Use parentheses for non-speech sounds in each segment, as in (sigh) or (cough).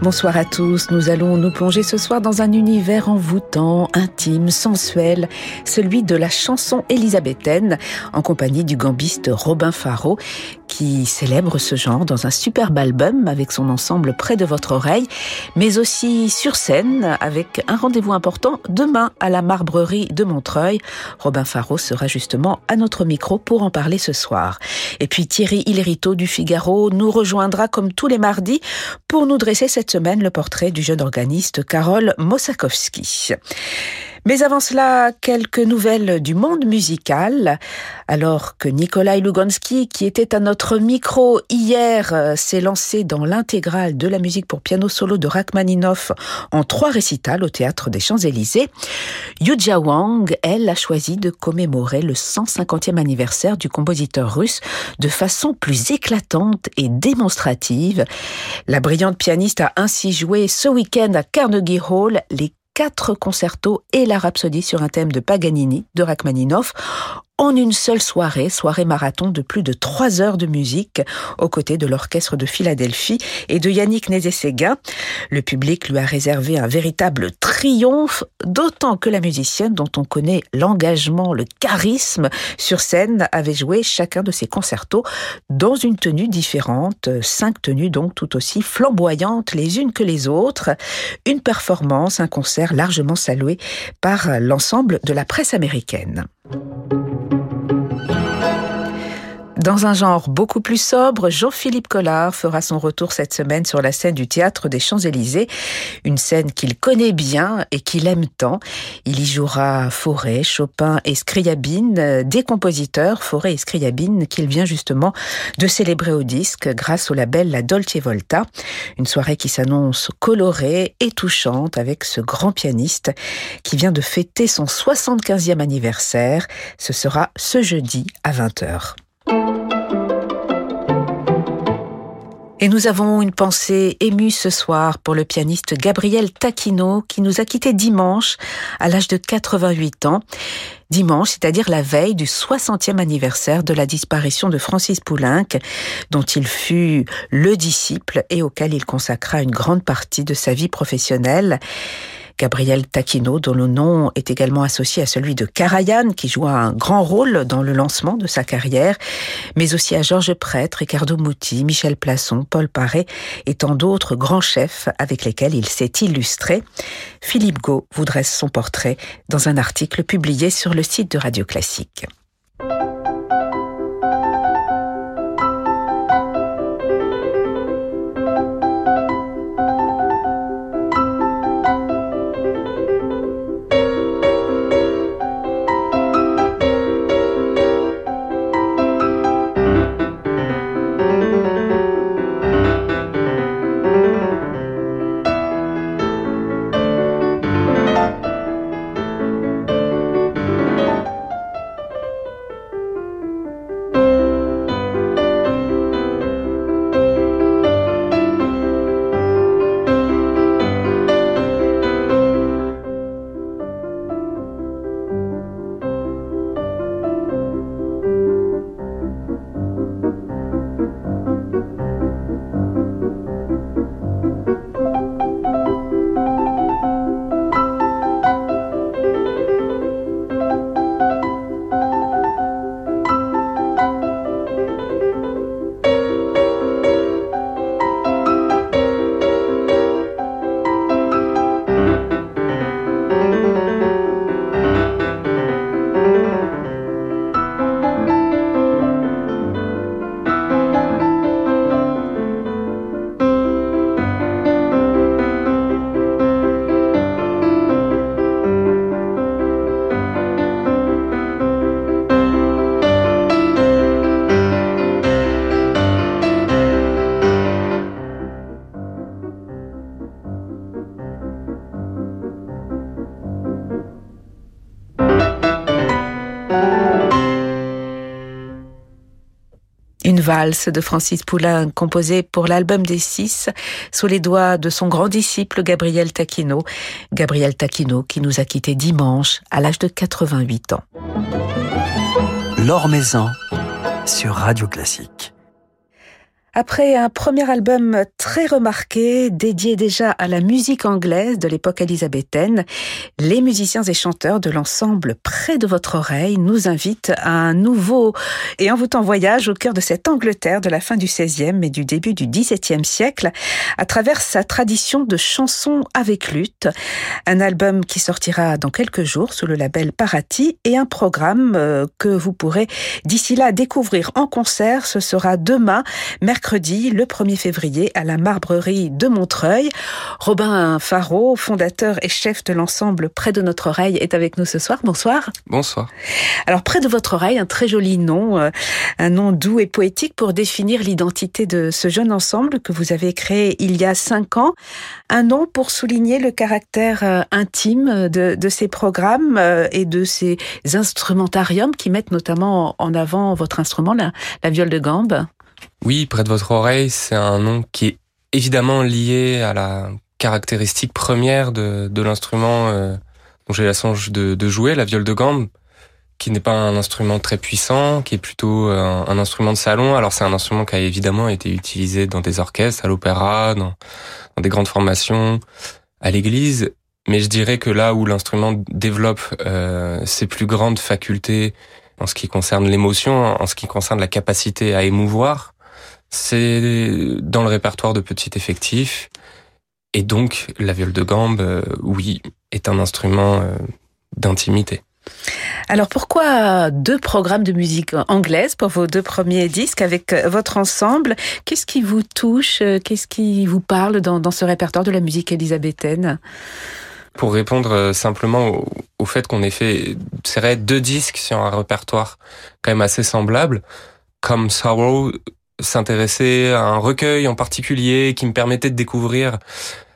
Bonsoir à tous, nous allons nous plonger ce soir dans un univers envoûtant, intime, sensuel, celui de la chanson élisabéthaine, en compagnie du gambiste Robin Faro, qui célèbre ce genre dans un superbe album avec son ensemble près de votre oreille, mais aussi sur scène avec un rendez-vous important demain à la Marbrerie de Montreuil. Robin Faro sera justement à notre micro pour en parler ce soir. Et puis Thierry Hillerito du Figaro nous rejoindra comme tous les mardis pour nous dresser cette semaine le portrait du jeune organiste Karol Mosakowski. Mais avant cela, quelques nouvelles du monde musical. Alors que Nikolai Lugansky, qui était à notre micro hier, euh, s'est lancé dans l'intégrale de la musique pour piano solo de Rachmaninoff en trois récitals au théâtre des Champs-Élysées, Yuja Wang, elle, a choisi de commémorer le 150e anniversaire du compositeur russe de façon plus éclatante et démonstrative. La brillante pianiste a ainsi joué ce week-end à Carnegie Hall les quatre concertos et la rhapsodie sur un thème de Paganini de Rachmaninoff en une seule soirée, soirée marathon de plus de trois heures de musique aux côtés de l'orchestre de Philadelphie et de Yannick Nézé-Séguin. Le public lui a réservé un véritable triomphe, d'autant que la musicienne dont on connaît l'engagement, le charisme sur scène avait joué chacun de ses concertos dans une tenue différente, cinq tenues donc tout aussi flamboyantes les unes que les autres. Une performance, un concert largement salué par l'ensemble de la presse américaine. Dans un genre beaucoup plus sobre, Jean-Philippe Collard fera son retour cette semaine sur la scène du théâtre des Champs-Élysées, une scène qu'il connaît bien et qu'il aime tant. Il y jouera Forêt, Chopin et Scriabine, des compositeurs, Forêt et Scriabine, qu'il vient justement de célébrer au disque grâce au label La Dolce Volta. Une soirée qui s'annonce colorée et touchante avec ce grand pianiste qui vient de fêter son 75e anniversaire. Ce sera ce jeudi à 20h. Et nous avons une pensée émue ce soir pour le pianiste Gabriel Taquino qui nous a quittés dimanche à l'âge de 88 ans. Dimanche, c'est-à-dire la veille du 60e anniversaire de la disparition de Francis Poulenc, dont il fut le disciple et auquel il consacra une grande partie de sa vie professionnelle. Gabriel Taquino, dont le nom est également associé à celui de Karajan, qui joua un grand rôle dans le lancement de sa carrière, mais aussi à Georges Prêtre, Ricardo Muti, Michel Plasson, Paul Paré et tant d'autres grands chefs avec lesquels il s'est illustré. Philippe Gau vous dresse son portrait dans un article publié sur le site de Radio Classique. De Francis Poulain, composé pour l'album des six, sous les doigts de son grand disciple Gabriel Taquino. Gabriel Taquino qui nous a quittés dimanche à l'âge de 88 ans. L'Or sur Radio Classique. Après un premier album très remarqué, dédié déjà à la musique anglaise de l'époque élisabéthaine, les musiciens et chanteurs de l'ensemble Près de votre oreille nous invitent à un nouveau et envoûtant voyage au cœur de cette Angleterre de la fin du XVIe et du début du XVIIe siècle, à travers sa tradition de chansons avec lutte. Un album qui sortira dans quelques jours sous le label Parati et un programme euh, que vous pourrez d'ici là découvrir en concert. Ce sera demain, mercredi mercredi, le 1er février, à la Marbrerie de Montreuil. Robin Faro, fondateur et chef de l'ensemble Près de notre oreille, est avec nous ce soir. Bonsoir. Bonsoir. Alors, Près de votre oreille, un très joli nom, euh, un nom doux et poétique pour définir l'identité de ce jeune ensemble que vous avez créé il y a cinq ans. Un nom pour souligner le caractère euh, intime de, ces programmes euh, et de ces instrumentariums qui mettent notamment en avant votre instrument, la, la viole de gambe. Oui, près de votre oreille, c'est un nom qui est évidemment lié à la caractéristique première de, de l'instrument euh, dont j'ai la chance de, jouer, la viole de gambe, qui n'est pas un instrument très puissant, qui est plutôt euh, un, instrument de salon. Alors c'est un instrument qui a évidemment été utilisé dans des orchestres, à l'opéra, dans, dans des grandes formations, à l'église. Mais je dirais que là où l'instrument développe euh, ses plus grandes facultés en ce qui concerne l'émotion, en ce qui concerne la capacité à émouvoir, c'est dans le répertoire de petit effectif. Et donc, la viole de gambe, euh, oui, est un instrument euh, d'intimité. Alors pourquoi deux programmes de musique anglaise pour vos deux premiers disques avec euh, votre ensemble? Qu'est-ce qui vous touche Qu'est-ce qui vous parle dans, dans ce répertoire de la musique élisabéthaine? Pour répondre simplement au, fait qu'on ait fait serait deux disques sur un répertoire quand même assez semblable, comme Sorrow s'intéresser à un recueil en particulier qui me permettait de découvrir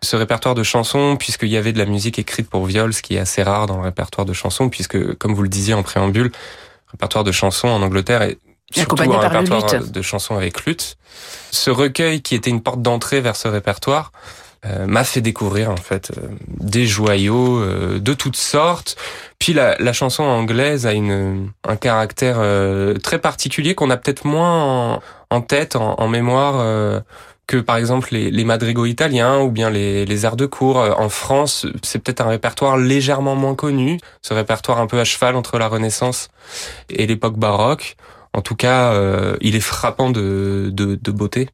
ce répertoire de chansons puisqu'il y avait de la musique écrite pour viol, ce qui est assez rare dans le répertoire de chansons puisque, comme vous le disiez en préambule, le répertoire de chansons en Angleterre est surtout un répertoire de chansons avec lutte. Ce recueil qui était une porte d'entrée vers ce répertoire euh, m'a fait découvrir en fait euh, des joyaux euh, de toutes sortes. Puis la, la, chanson anglaise a une, un caractère très particulier qu'on a peut-être moins en, tête, en, en mémoire que par exemple les, les madrigaux italiens ou bien les, les airs de cour. En France, c'est peut-être un répertoire légèrement moins connu, ce répertoire un peu à cheval entre la Renaissance et l'époque baroque. En tout cas, il est frappant de, de, de beauté.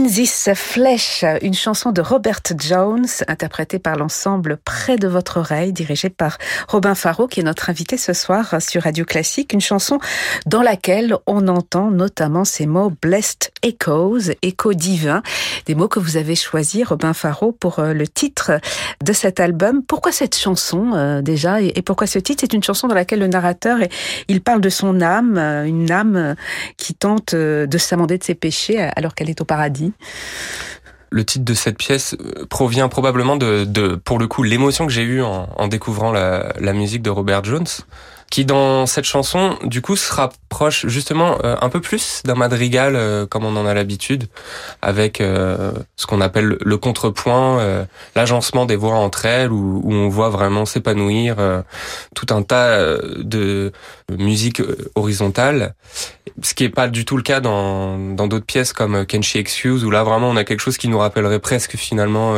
In This Flesh, une chanson de Robert Jones, interprétée par l'ensemble Près de votre oreille, dirigée par Robin Faro, qui est notre invité ce soir sur Radio Classique. Une chanson dans laquelle on entend notamment ces mots Blessed Echoes, écho divin, des mots que vous avez choisis, Robin Faro, pour euh, le titre de cet album. Pourquoi cette chanson euh, déjà et pourquoi ce titre? C'est une chanson dans laquelle le narrateur, il parle de son âme, euh, une âme qui tente de s'amender de ses péchés alors qu'elle est au paradis le titre de cette pièce euh, provient probablement de, pour le coup, l'émotion que j'ai eue en, en découvrant la, la, musique de Robert Jones qui dans cette chanson, du coup, se rapproche justement euh, un peu plus d'un madrigal euh, comme on en a l'habitude, avec euh, ce qu'on appelle le contrepoint, l'agencement des voix entre elles, où, où on voit vraiment s'épanouir tout un tas de musique horizontale, ce qui est pas du tout le cas dans dans d'autres pièces comme Kenshi Excuse, où là vraiment on a quelque chose qui nous rappellerait presque finalement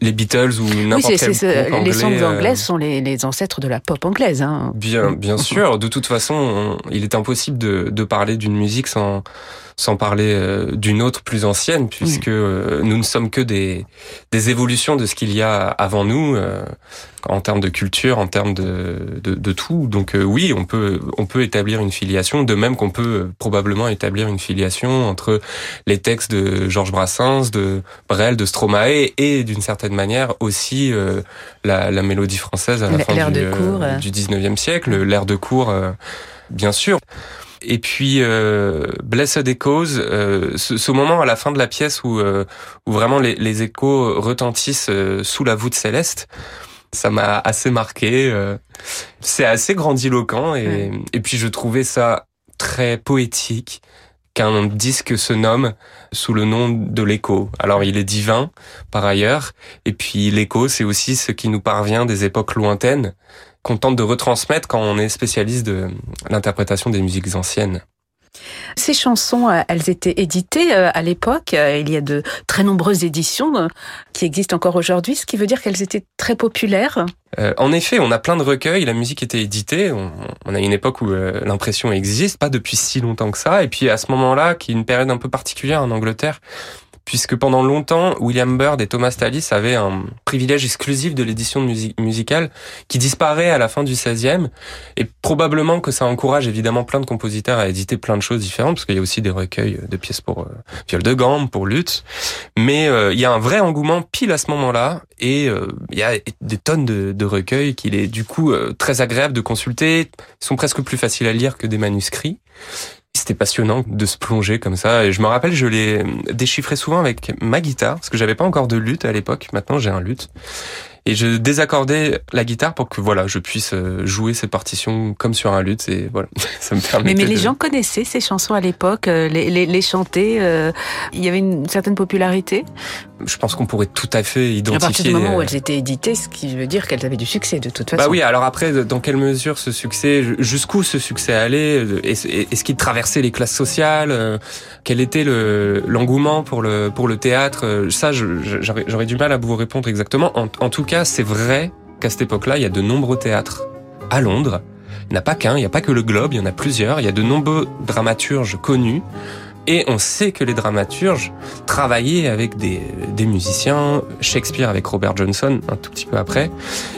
les Beatles ou n'importe quel groupe Les songs anglaises sont les, les ancêtres de la pop anglaise. Hein. Bien, bien sûr. De toute façon, il est impossible de, de parler d'une musique sans sans parler euh, d'une autre plus ancienne, puisque euh, nous ne sommes que des, des évolutions de ce qu'il y a avant nous, euh, en termes de culture, en termes de, de, de tout. Donc oui, on peut, on peut établir une filiation, de même qu'on peut probablement établir une filiation entre les textes de Georges Brassens, de Brel, de Stromae, et d'une certaine manière aussi la, la mélodie française à la fin du, du 19e siècle, l'air de cour, bien sûr. Et puis euh, Blessed Echoes, euh, ce, ce, moment à la fin de la pièce où, euh, où vraiment les, les, échos retentissent euh, sous la voûte céleste, ça m'a assez marqué. Euh, c'est assez grandiloquent et, et puis je trouvais ça très poétique qu'un disque se nomme sous le nom de l'écho. Alors il est divin par ailleurs, et puis l'écho c'est aussi ce qui nous parvient des époques lointaines qu'on tente de retransmettre quand on est spécialiste de l'interprétation des musiques anciennes. Ces chansons, euh, elles étaient éditées euh, à l'époque. Euh, il y a de très nombreuses éditions qui existent encore aujourd'hui, ce qui veut dire qu'elles étaient très populaires. en effet, on a plein de recueils, la musique était éditée. On, a une époque où l'impression existe, pas depuis si longtemps que ça. Et puis à ce moment-là, qui est une période un peu particulière en Angleterre, puisque pendant longtemps, William Byrd et Thomas Tallis avaient un privilège exclusif de l'édition musicale qui disparaît à la fin du 16e, et probablement que ça encourage évidemment plein de compositeurs à éditer plein de choses différentes, parce qu'il y a aussi des recueils de pièces pour euh, viol de gamme, pour lutte, mais euh, il y a un vrai engouement pile à ce moment-là, et euh, il y a des tonnes de, de recueils qu'il est du coup très agréable de consulter, ils sont presque plus faciles à lire que des manuscrits. C'était passionnant de se plonger comme ça. Et je me rappelle, je l'ai déchiffré souvent avec ma guitare, parce que j'avais pas encore de lutte à l'époque. Maintenant, j'ai un lutte et je désaccordais la guitare pour que voilà je puisse euh, jouer ces partitions comme sur un luth et voilà (laughs) ça me permettait mais, mais les gens connaissaient ces chansons à l'époque euh, les, les, les, chanter euh, il y avait une certaine popularité? Je pense qu'on pourrait tout à fait identifier à partir du moment où elles étaient éditées ce qui veut dire qu'elles avaient du succès de toute façon bah oui alors après dans quelle mesure ce succès jusqu'où ce succès allait est-ce qu'il traversait les classes sociales quel était le l'engouement pour le pour le théâtre ça j'aurais du mal à vous répondre exactement en, en tout cas c'est vrai qu'à cette époque-là, il y a de nombreux théâtres à Londres. Il n'y en a pas qu'un, il n'y a pas que le Globe, il y en a plusieurs. Il y a de nombreux dramaturges connus et on sait que les dramaturges travaillaient avec des, des, musiciens, Shakespeare avec Robert Johnson un tout petit peu après.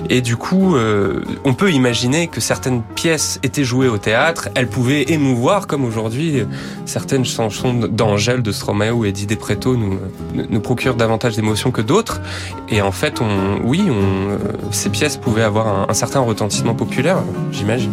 Et du coup, euh, on peut imaginer que certaines pièces étaient jouées au théâtre, elles pouvaient émouvoir, comme aujourd'hui, certaines chansons d'Angèle, de Stromae ou Eddie Preto nous, nous procurent davantage d'émotions que d'autres. Et en fait, on, oui, on, euh, ces pièces pouvaient avoir un, un certain retentissement populaire, j'imagine.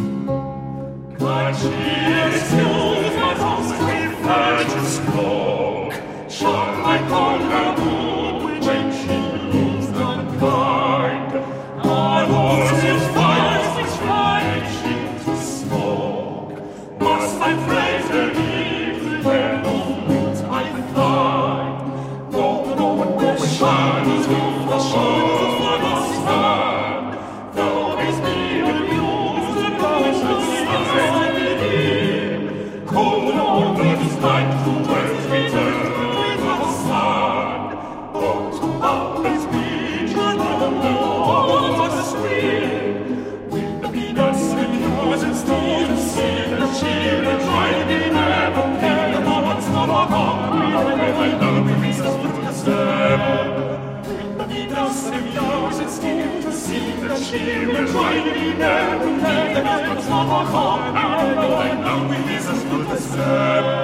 Liebe, Liebe, Liebe, Liebe, Liebe, as Liebe, Liebe, Liebe, Liebe, Liebe,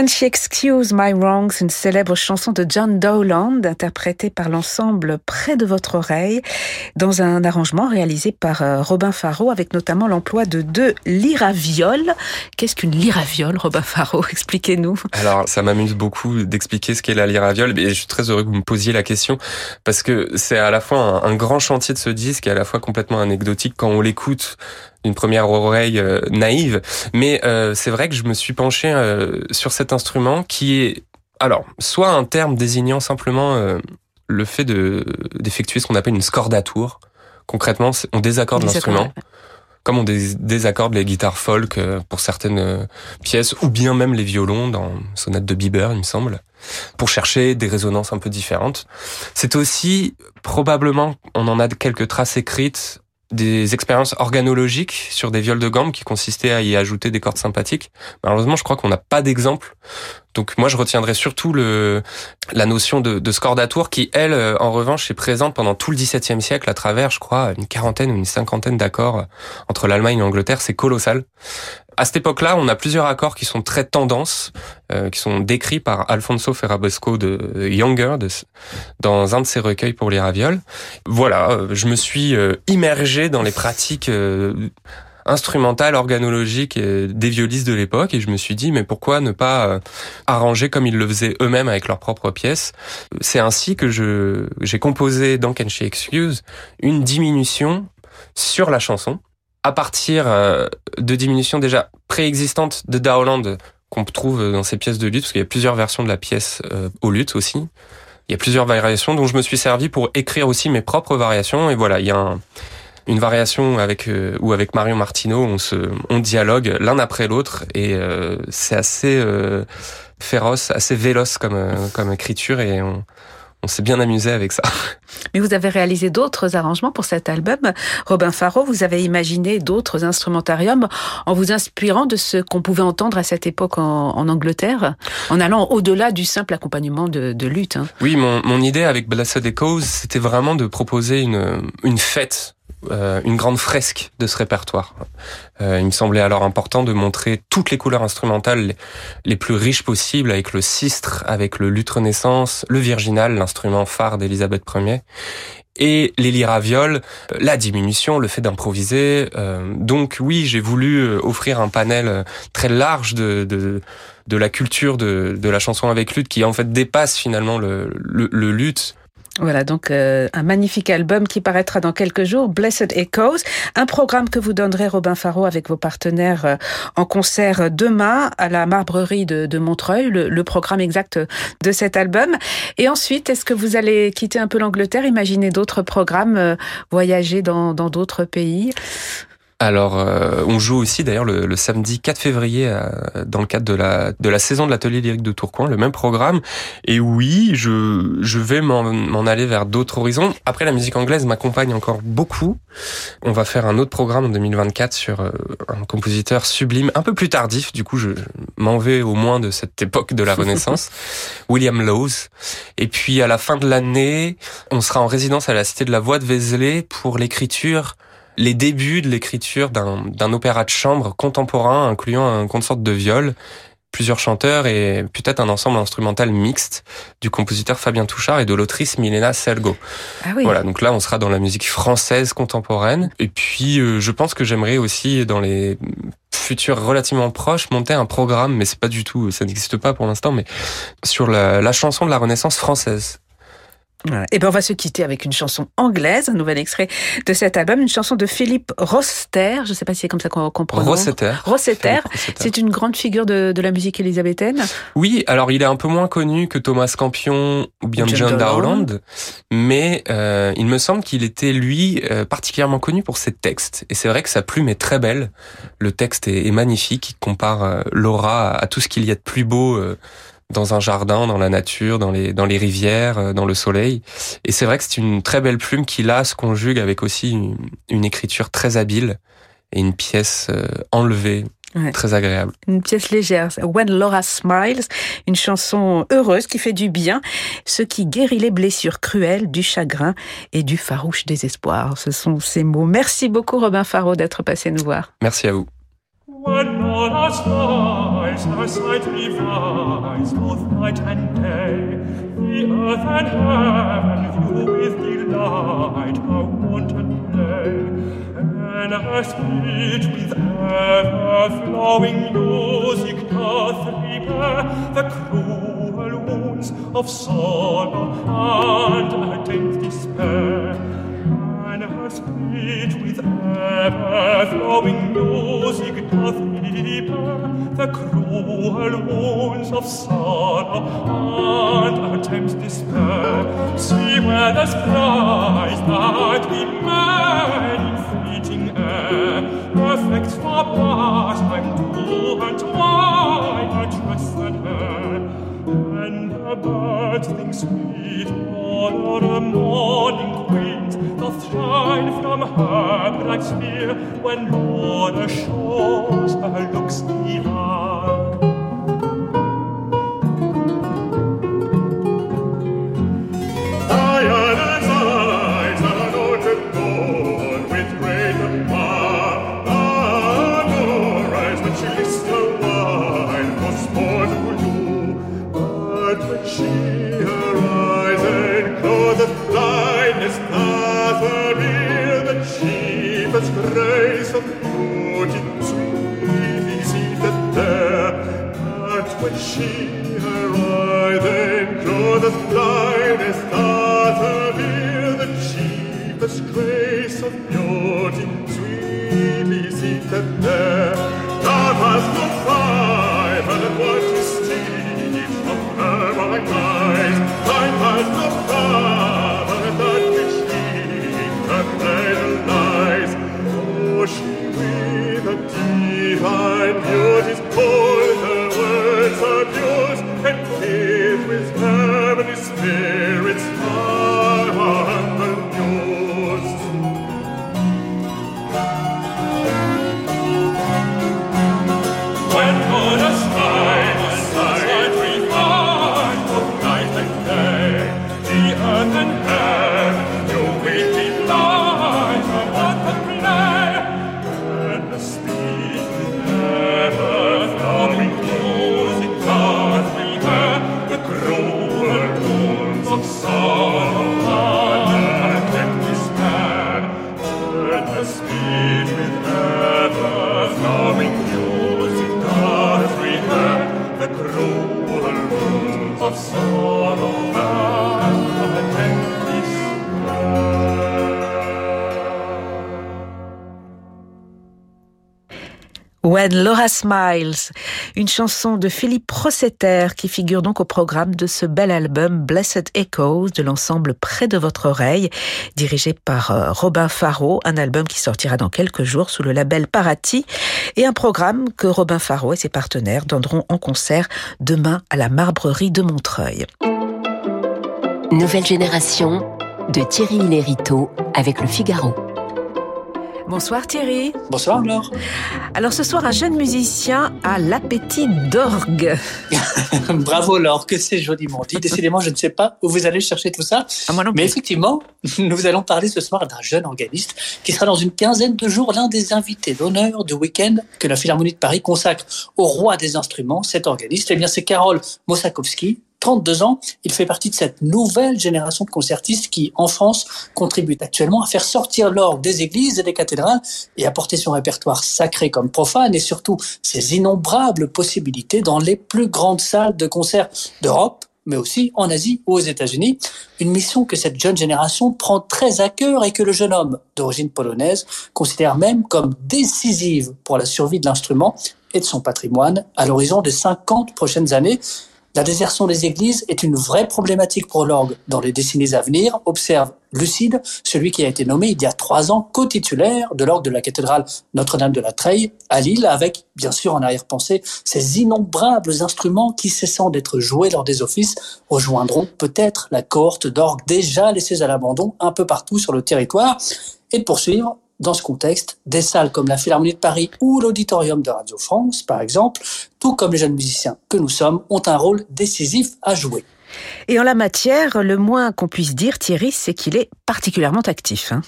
Can She Excuse My Wrongs, une célèbre chanson de John Dowland, interprétée par l'ensemble Près de votre oreille, dans un arrangement réalisé par euh, Robin Faro, avec notamment l'emploi de deux lyravioles. Qu'est-ce qu'une lyraviole, Robin Faro (laughs) Expliquez-nous. Alors, ça m'amuse beaucoup d'expliquer ce qu'est la lyraviole, et je suis très heureux que vous me posiez la question, parce que c'est à la fois un, grand chantier de ce disque, et à la fois complètement anecdotique quand on l'écoute d'une première oreille euh, naïve. Mais euh, c'est vrai que je me suis penché euh, sur cet instrument qui est, alors, soit un terme désignant simplement le fait de d'effectuer ce qu'on appelle une scordature. Concrètement, on désaccorde l'instrument. Comme on désaccorde les guitares folk pour certaines pièces, ou bien même les violons dans Sonate de Bieber, il me semble, pour chercher des résonances un peu différentes. C'est aussi probablement, on en a quelques traces écrites des expériences organologiques sur des viols de gamme qui consistaient à y ajouter des cordes sympathiques. Malheureusement, je crois qu'on n'a pas d'exemple. Donc moi, je retiendrai surtout le la notion de, de scordature qui, elle, euh, en revanche, est présente pendant tout le XVIIe siècle à travers, je crois, une quarantaine ou une cinquantaine d'accords entre l'Allemagne et l'Angleterre. C'est colossal. À cette époque-là, on a plusieurs accords qui sont très tendances, euh, qui sont décrits par Alfonso Ferrabosco de Younger dans un de ses recueils pour les ravioles. Voilà, euh, je me suis euh, immergé dans les pratiques instrumentales, organologiques des violistes de l'époque et je me suis dit mais pourquoi ne pas arranger comme ils le faisaient eux-mêmes avec leurs propres pièces? C'est ainsi que je j'ai composé dans Can She Excuse une diminution sur la chanson à partir euh, de diminutions déjà préexistantes de Dowland qu'on trouve dans ses pièces de lutte, parce qu'il y a plusieurs versions de la pièce euh, au lutte aussi. Il y a plusieurs variations dont je me suis servi pour écrire aussi mes propres variations. Et voilà, il y a une variation avec euh, ou avec Marion Martineau, on se on dialogue l'un après l'autre et c'est assez féroce, assez véloce comme comme écriture et on, on s'est bien amusé avec ça. (laughs) Mais vous avez réalisé d'autres arrangements pour cet album. Robin Faro, vous avez imaginé d'autres instrumentariums en vous inspirant de ce qu'on pouvait entendre à cette époque en, Angleterre, en allant au-delà du simple accompagnement de, de lutte. Hein. Oui, mon, mon idée avec Blessed Echoes, c'était vraiment de proposer une, une fête euh, une grande fresque de ce répertoire. Euh, il me semblait alors important de montrer toutes les couleurs instrumentales les plus riches possibles avec le sistre, avec le luth renaissance, le virginal, l'instrument phare d'Élisabeth Ier, et les lyravioles, euh, la diminution, le fait d'improviser. donc oui, j'ai voulu offrir un panel très large de, de, de la culture de, de la chanson avec luth qui en fait dépasse finalement le, le, le luth voilà, donc euh, un magnifique album qui paraîtra dans quelques jours, Blessed Echoes, un programme que vous donnerez, Robin Faro, avec vos partenaires euh, en concert demain à la Marbrerie de, Montreuil, le, programme exact de cet album. Et ensuite, est-ce que vous allez quitter un peu l'Angleterre, imaginer d'autres programmes, euh, voyager dans d'autres pays? Alors, euh, on joue aussi d'ailleurs le, samedi 4 février euh, dans le cadre de la de la saison de l'atelier lyrique de Tourcoing, le même programme. Et oui, je je vais m'en aller vers d'autres horizons. Après, la musique anglaise m'accompagne encore beaucoup. On va faire un autre programme en 2024 sur euh, un compositeur sublime, un peu plus tardif. Du coup, je, m'en vais au moins de cette époque de la (laughs) Renaissance, William Lowes. Et puis à la fin de l'année, on sera en résidence à la Cité de la Voix de Vézelay pour l'écriture les débuts de l'écriture d'un opéra de chambre contemporain incluant un consort de viol, plusieurs chanteurs et peut-être un ensemble instrumental mixte du compositeur Fabien Touchard et de l'autrice Milena Selgo. Ah oui. Voilà, donc là on sera dans la musique française contemporaine et puis euh, je pense que j'aimerais aussi dans les futurs relativement proches monter un programme mais c'est pas du tout ça n'existe pas pour l'instant mais sur la, la chanson de la Renaissance française. Et ben on va se quitter avec une chanson anglaise, un nouvel extrait de cet album, une chanson de Philippe Roster. Je ne sais pas si c'est comme ça qu'on comprend. Rossetter. Rossetter. (laughs) C'est une grande figure de, de, la musique élisabéthaine. Oui, alors il est un peu moins connu que Thomas Campion ou bien John, Dowland, mais euh, il me semble qu'il était lui euh, particulièrement connu pour ses textes. Et c'est vrai que sa plume est très belle. Le texte est, est magnifique. Il compare euh, Laura à, tout ce qu'il y a de plus beau. Dans un jardin, dans la nature, dans les, dans les rivières, euh, dans le soleil. Et c'est vrai que c'est une très belle plume qui là se conjugue avec aussi une, écriture très habile et une pièce euh, enlevée. Très agréable. Une pièce légère. When Laura Smiles, une chanson heureuse qui fait du bien, ce qui guérit les blessures cruelles, du chagrin et du farouche désespoir. Ce sont ces mots. Merci beaucoup Robin Faro d'être passé nous voir. Merci à vous. When all our stars our sight revives, both night and day, the earth and heaven view with delight our wanton play, and our spirit with ever-flowing music doth repair the cruel wounds of sorrow and attend despair spirit with ever-flowing music doth repair the cruel wounds of sorrow and attempts despair. See where the skies that we made in fleeting air reflect for pastime to and wine her and hair, and the birds think sweet on her morning doth shine from her bright sphere when Lorna shows her äh, looks divine. see of soul. Laura Smiles, une chanson de Philippe Rossetter qui figure donc au programme de ce bel album Blessed Echoes de l'ensemble Près de votre oreille, dirigé par euh, Robin Faro, un album qui sortira dans quelques jours sous le label Parati et un programme que Robin Faro et ses partenaires donneront en concert demain à la Marbrerie de Montreuil. Nouvelle génération de Thierry Lériteau avec le Figaro. Bonsoir Thierry. Bonsoir Laure. Alors ce soir, un jeune musicien a l'appétit d'orgue. (laughs) Bravo Laure, que c'est joliment dit. Décidément, je ne sais pas où vous allez chercher tout ça. Ah, moi non Mais plus. effectivement, (laughs) nous allons parler ce soir d'un jeune organiste qui sera dans une quinzaine de jours l'un des invités d'honneur du week-end que la Philharmonie de Paris consacre au roi des instruments, cet organiste. Eh bien, c'est Karol Mosakowski, 32 ans, il fait partie de cette nouvelle génération de concertistes qui, en France, contribuent actuellement à faire sortir l'orgue des églises et des cathédrales et à porter son répertoire sacré comme profane et surtout ses innombrables possibilités dans les plus grandes salles de concert d'Europe mais aussi en Asie ou aux États-Unis. Une mission que cette jeune génération prend très à cœur et que le jeune homme d'origine polonaise considère même comme décisive pour la survie de l'instrument et de son patrimoine à l'horizon des 50 prochaines années. La désertion des églises est une vraie problématique pour l'orgue. Dans les décennies à venir, observe Lucide, celui qui a été nommé il y a trois ans co-titulaire de l'orgue de la cathédrale Notre-Dame de la Treille à Lille, avec, bien sûr, en arrière-pensée, ces innombrables instruments qui, cessant d'être joués lors des offices, rejoindront peut-être la cohorte d'orgues déjà laissées à l'abandon un peu partout sur le territoire, et de poursuivre dans ce contexte, des salles comme la Philharmonie de Paris ou l'Auditorium de Radio France, par exemple, tout comme les jeunes musiciens que nous sommes, ont un rôle décisif à jouer. Et en la matière, le moins qu'on puisse dire, Thierry, c'est qu'il est particulièrement actif. Hein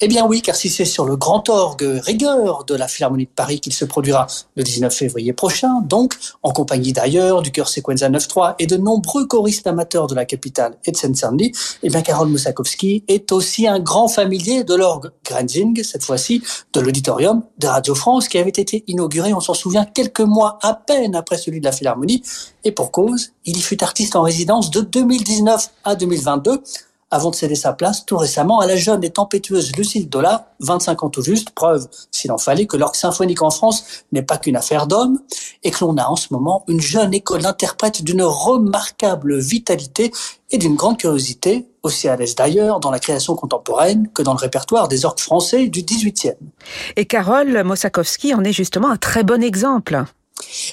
eh bien oui, car si c'est sur le grand orgue rigueur de la Philharmonie de Paris qu'il se produira le 19 février prochain, donc en compagnie d'ailleurs du chœur Sequenza 9-3 et de nombreux choristes amateurs de la capitale et de Seine-Saint-Denis, eh bien Karol Mosakowski est aussi un grand familier de l'orgue Grenzing, cette fois-ci de l'auditorium de Radio France, qui avait été inauguré, on s'en souvient, quelques mois à peine après celui de la Philharmonie, et pour cause, il y fut artiste en résidence de 2019 à 2022, avant de céder sa place tout récemment à la jeune et tempétueuse Lucille Dola, 25 ans tout juste, preuve, s'il en fallait, que l'orgue symphonique en France n'est pas qu'une affaire d'hommes, et que l'on a en ce moment une jeune école d'interprètes d'une remarquable vitalité et d'une grande curiosité, aussi à l'aise d'ailleurs dans la création contemporaine que dans le répertoire des orgues français du 18e. Et Karol Mosakowski en est justement un très bon exemple.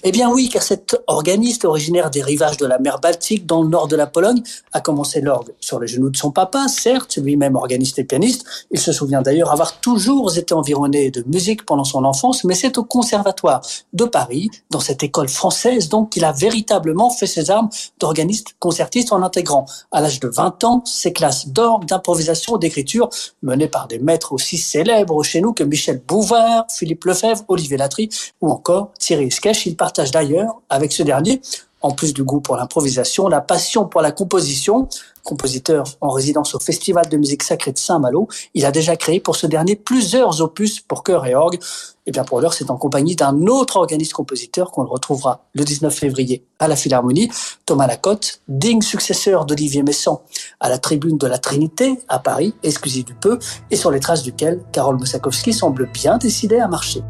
Eh bien oui, car cet organiste originaire des rivages de la mer Baltique dans le nord de la Pologne a commencé l'orgue sur les genoux de son papa, certes, lui-même organiste et pianiste. Il se souvient d'ailleurs avoir toujours été environné de musique pendant son enfance, mais c'est au conservatoire de Paris, dans cette école française, donc qu'il a véritablement fait ses armes d'organiste concertiste en intégrant, à l'âge de 20 ans, ses classes d'orgue, d'improvisation, d'écriture, menées par des maîtres aussi célèbres chez nous que Michel Bouvard, Philippe Lefebvre, Olivier Latry ou encore Thierry Esquèche. Il d'ailleurs avec ce dernier, en plus du goût pour l'improvisation, la passion pour la composition. Compositeur en résidence au Festival de musique sacrée de Saint-Malo, il a déjà créé pour ce dernier plusieurs opus pour chœur et orgue. Et bien pour l'heure, c'est en compagnie d'un autre organiste compositeur qu'on le retrouvera le 19 février à la Philharmonie, Thomas Lacotte, digne successeur d'Olivier Messant à la tribune de la Trinité à Paris, exclusif du peu, et sur les traces duquel Karol Mosakowski semble bien décidé à marcher.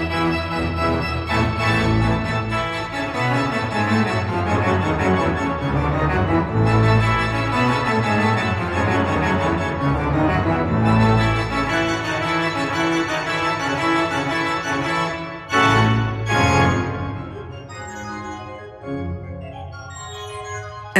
Thank you.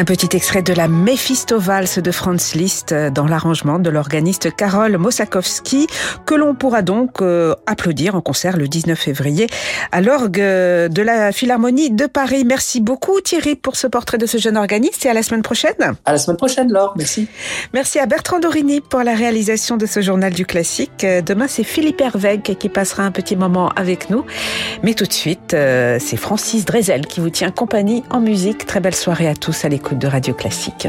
Un petit extrait de la Mephisto Valse de Franz Liszt dans l'arrangement de l'organiste Karol Mosakowski que l'on pourra donc euh, applaudir en concert le 19 février à l'orgue de la Philharmonie de Paris. Merci beaucoup Thierry pour ce portrait de ce jeune organiste et à la semaine prochaine. À la semaine prochaine Laure, merci. Merci à Bertrand Dorini pour la réalisation de ce journal du classique. Demain c'est Philippe Hervègue qui passera un petit moment avec nous. Mais tout de suite, euh, c'est Francis Drezel qui vous tient compagnie en musique. Très belle soirée à tous à de Radio Classique.